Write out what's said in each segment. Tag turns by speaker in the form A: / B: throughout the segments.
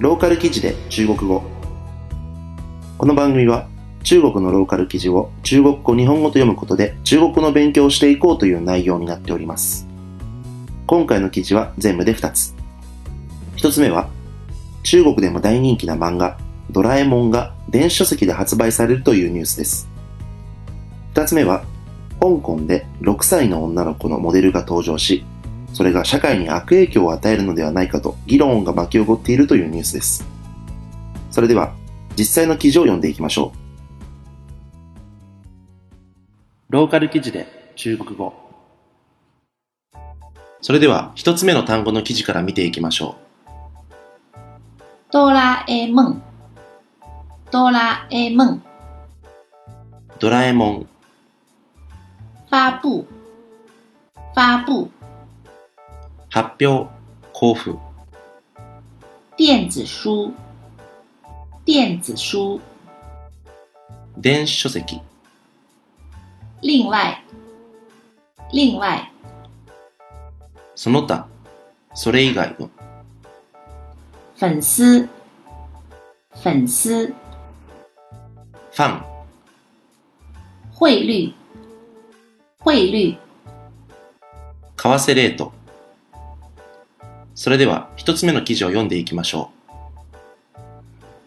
A: ローカル記事で中国語。この番組は中国のローカル記事を中国語日本語と読むことで中国語の勉強をしていこうという内容になっております。今回の記事は全部で2つ。1つ目は中国でも大人気な漫画ドラえもんが電子書籍で発売されるというニュースです。2つ目は香港で6歳の女の子のモデルが登場しそれが社会に悪影響を与えるのではないかと議論が巻き起こっているというニュースです。それでは、実際の記事を読んでいきましょう。ローカル記事で中国語。それでは、一つ目の単語の記事から見ていきましょう。
B: ドラえもん。ドラえもん。
A: ドラえもん。
B: 发布。发布。
A: 発表、交付。
B: 電子書、電子書。
A: 電子書籍。
B: 另外、另外。
A: その他、それ以外の。
B: 粉絲、粉絲。
A: ファン。
B: 汇率、汇率。
A: 為替レート。それでは一つ目の記事を読んでいきましょ
B: う。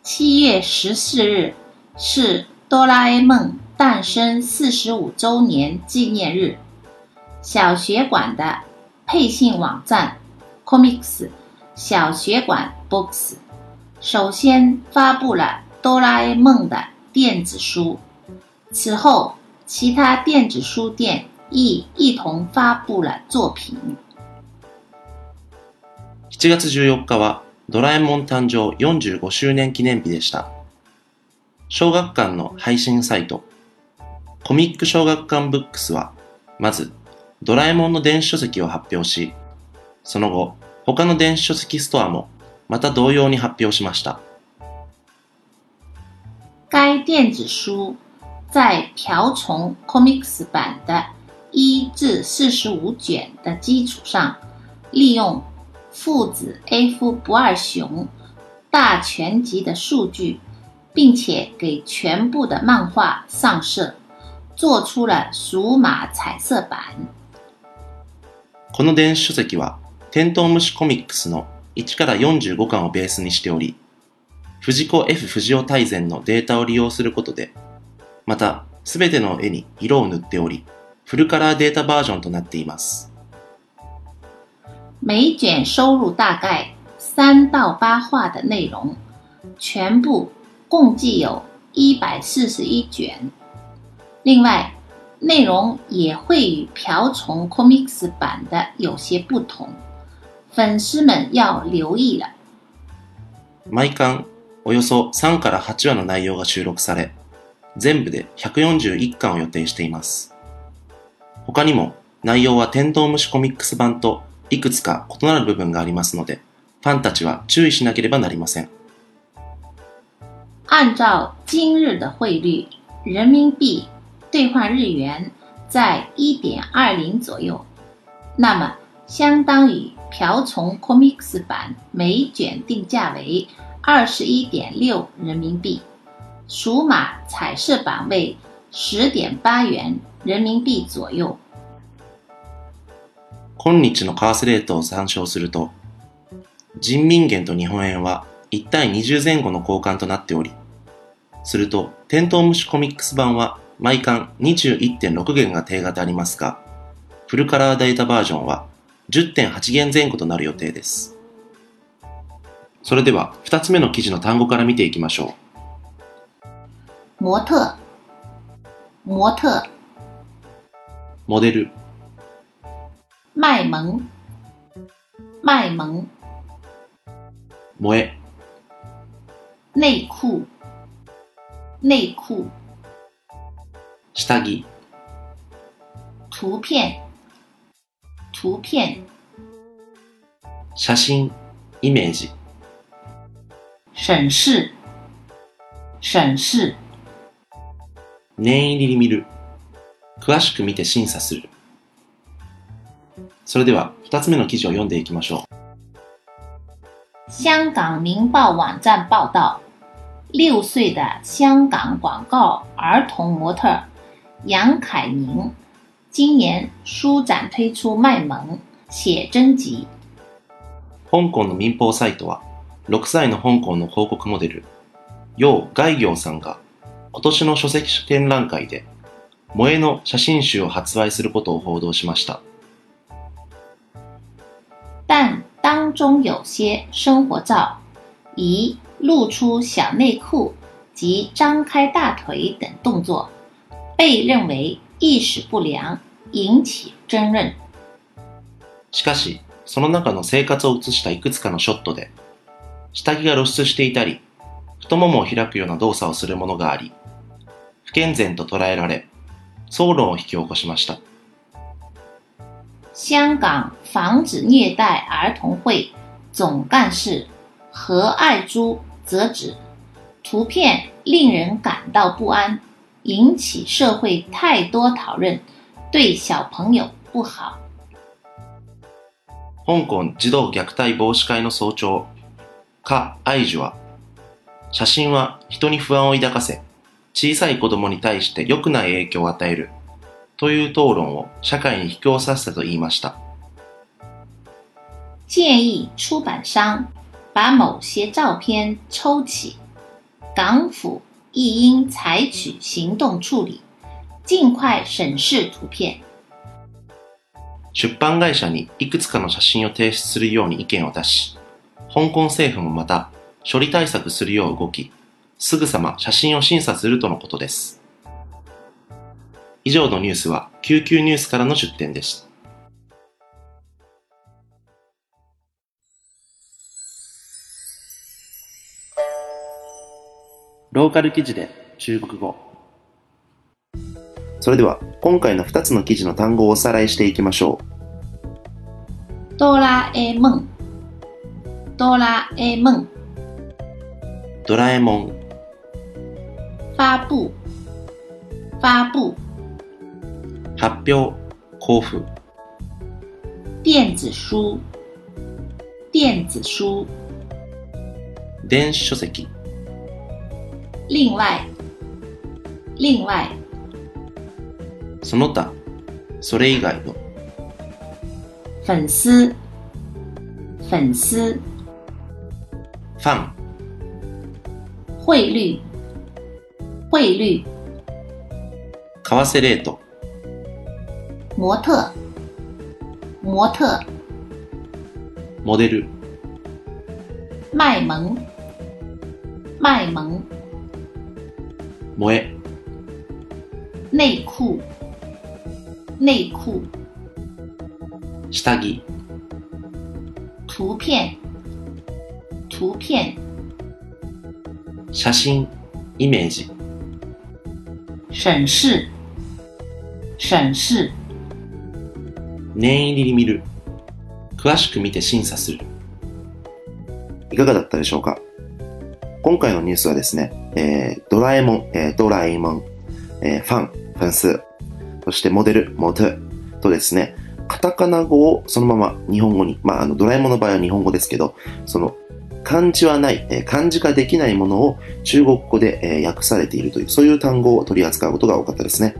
B: 七月十四日是哆啦 A 梦诞生四十五周年纪念日。小学馆的配信网站 Comics 小学馆 Books 首先发布了哆啦 A 梦的电子书，此后其他电子书店亦一同发布了作品。
A: 7月14日はドラえもん誕生45周年記念日でした。小学館の配信サイト、コミック小学館ブックスは、まず、ドラえもんの電子書籍を発表し、その後、他の電子書籍ストアも、また同様に発表しました。
B: 该电子书在瓢虫 Comics 版的1至45卷的基础上，利用父子 F 不二雄大全集的数据，并且给全部的漫画上色，做出了数码彩色版。
A: この電子書籍は、テントウムシコミックスの1から45巻をベースにしており、藤子 F 不二雄大全のデータを利用することで、また、すべての絵に色を塗っており、フルカラーデータバージョンとなっています。
B: 每卷收录大概三到八话的内容，全部共计有一百四十一卷。另外，内容也会与瓢虫 Comics 版的有些不同，粉丝们要留意了。
A: 毎巻およそ3から8話の内容が収録され、全部で141巻を予定しています。他にも内容はテントウムシコミックス版と いくつか異なる部分がありますので、ファンたちは注意しなければなりません。
B: 按照今日的汇率，人民币兑换日元在1.20左右，那么相当于瓢虫 Comics 版每卷定价为21.6人民币，数码彩色版为10.8元人民币左右。
A: 今日の為替レートを参照すると、人民元と日本円は1対20前後の交換となっており、すると、テントウムシコミックス版は毎巻21.6元が定価でありますが、フルカラーデータバージョンは10.8元前後となる予定です。それでは、2つ目の記事の単語から見ていきましょ
B: う。模特、模特、
A: モデル、
B: 卖萌，卖萌。
A: 萌え。
B: 内裤，内裤。
A: 下着。
B: 图片，图片。
A: 写真、イメージ。
B: 审视，审視。
A: 念入りに見る。詳しく見て審査する。それでは、二つ目の記事を読んでいきましょう。
B: 香港明报网站报道，六岁的香港广告儿童模特杨凯宁，今年书展推出卖萌写真集。
A: 香港の民放サイトは、6歳の香港の広告モデル、楊外行さんが今年の書籍展覧会で、萌えの写真集を発売することを報道しました。
B: 但当中有些生活照，以露出小内裤及张开大腿等动作，被认为意识不良，引起争论。
A: しかし、その中の生活を写したいくつかのショットで、下着が露出していたり、太ももを開くような動作をするものがあり、不健全と捉えられ、騒論を引き起こしました。
B: 香港防止虐待儿童会总干事何爱珠则指，图片令人感到不安，引起社会太多讨论，对小朋友不好。
A: 香港児童虐待防止会の総長、カ・アイジュは、写真は人に不安を抱かせ、小さい子供に対して良くない影響を与える という討論を社会に引き寄せたと言いました。
B: 建议出版商把某些照片抽起，港府亦应采取行动处理，尽快审视图片。
A: 出版会社にいくつかの写真を提出するように意見を出し、香港政府もまた処理対策するよう動き、すぐさま写真を審査するとのことです。以上のニュースは救急ニュースからの出展でした。ローカル記事で中国語。それでは今回の2つの記事の単語をおさらいしていきましょう。
B: 哆啦 A 梦，哆啦 A 梦
A: ドラえもん、
B: 发布，发布
A: 発表、交付、
B: 电子书，电子书。
A: 電子書籍、
B: 另外，另外。
A: その他、それ以外の、
B: 粉丝，粉丝。
A: ファン、
B: 汇率，汇率。
A: 為替レート、
B: 模特，模特
A: モデル、
B: 卖萌，卖萌
A: 萌え、
B: 内裤，内裤
A: 下着、
B: 图片，图片
A: 写真、イメージ、
B: 审视，审视
A: 念入りに見る、詳しく見て審査する。いかがだったでしょうか？今回のニュースはですね、えー、ドラえもん、えー、ドラえもん、えー、ファン、ファンス、そしてモデル、モテとですね、カタカナ語をそのまま日本語に、まあ、あの、ドラえもんの場合は日本語ですけど、その、漢字はない、えー漢字化できないものを中国語で、えー訳されているという、そういう単語を取り扱うことが多かったですね。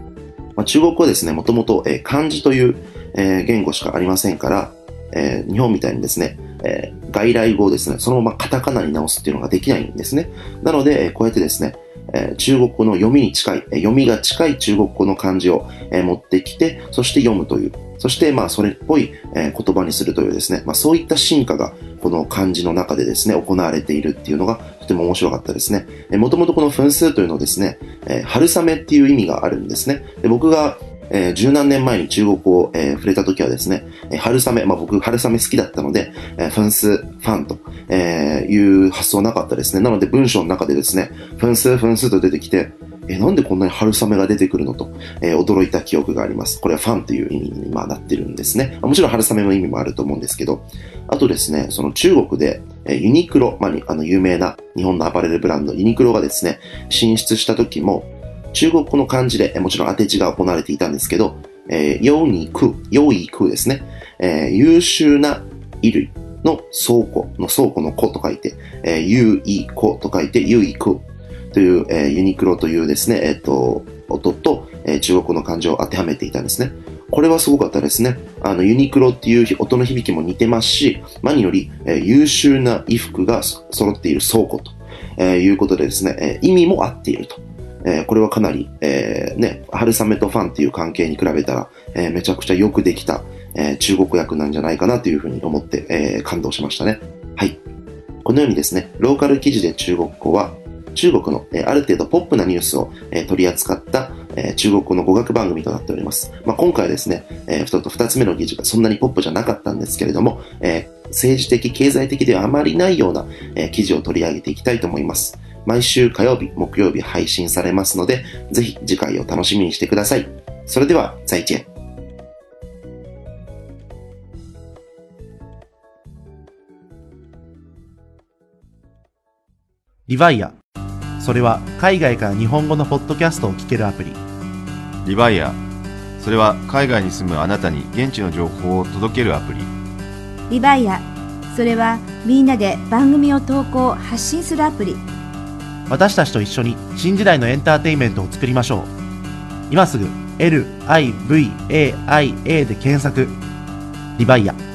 A: まあ、中国語はですね、もともと、えー漢字という、えー言語しかありませんから、えー日本みたいにですね、えー外来語をですね、そのままカタカナに直すっていうのができないんですね。なので、えーこうやってですね、えー中国語の読みに近い、え読みが近い中国語の漢字を、えー持ってきて、そして読むという、そしてまあそれっぽい、えー言葉にするというですね、まあそういった進化がこの漢字の中でですね、行われているっていうのがとても面白かったですね。もともとこの分数というのはですね、えー春雨っていう意味があるんですね。で僕がえー十何年前に中国語を、えー触れた時はですね、えー春雨、まあ僕春雨好きだったので、えー、分数、ファンと、えーいう発想なかったですね。なので文章の中でですね、分数、分数と出てきて、えーなんでこんなに春雨が出てくるのと、えー驚いた記憶があります。これはファンという意味に今なってるんですね。もちろん春雨の意味もあると思うんですけど、あとですね、その中国で、えーユニクロ、まあ、あの有名な日本のアパレルブランドユニクロがですね、進出した時も、中国語の漢字で、もちろん当て字が行われていたんですけど、えー、ようにく、よいくですね、えー優秀な衣類、の倉庫の倉庫の庫と書いて、えー、ゆいこと書いて、ゆいくという、えー、ユニクロというですね、えっ、ー、と、音と、えー、中国語の漢字を当てはめていたんですね。これはすごかったですね。あの、ユニクロっていう音の響きも似てますし、何より、えー、優秀な衣服が揃っている倉庫と、えー、いうことでですね、えー、意味も合っていると。えー、これはかなり、えー、ね、春雨とファンっていう関係に比べたら、えー、めちゃくちゃよくできた、え、中国訳なんじゃないかなというふうに思って、え、感動しましたね。はい。このようにですね、ローカル記事で中国語は、中国の、え、ある程度ポップなニュースを、え、取り扱った、え、中国語の語学番組となっております。まあ、今回はですね、えー、と二つ目の記事がそんなにポップじゃなかったんですけれども、え、政治的、経済的ではあまりないような、え、記事を取り上げていきたいと思います。毎週火曜日、木曜日配信されますので、ぜひ次回を楽しみにしてください。それでは、再见。
C: リヴァイア。それは海外から日本語のポッドキャストを聞けるアプリ。
D: リヴァイア。それは海外に住むあなたに現地の情報を届けるアプリ。
E: リヴァイア。それはみんなで番組を投稿、発信するアプリ。
C: 私たちと一緒に新時代のエンターテインメントを作りましょう。今すぐ LIVAIA で検索。リバイア。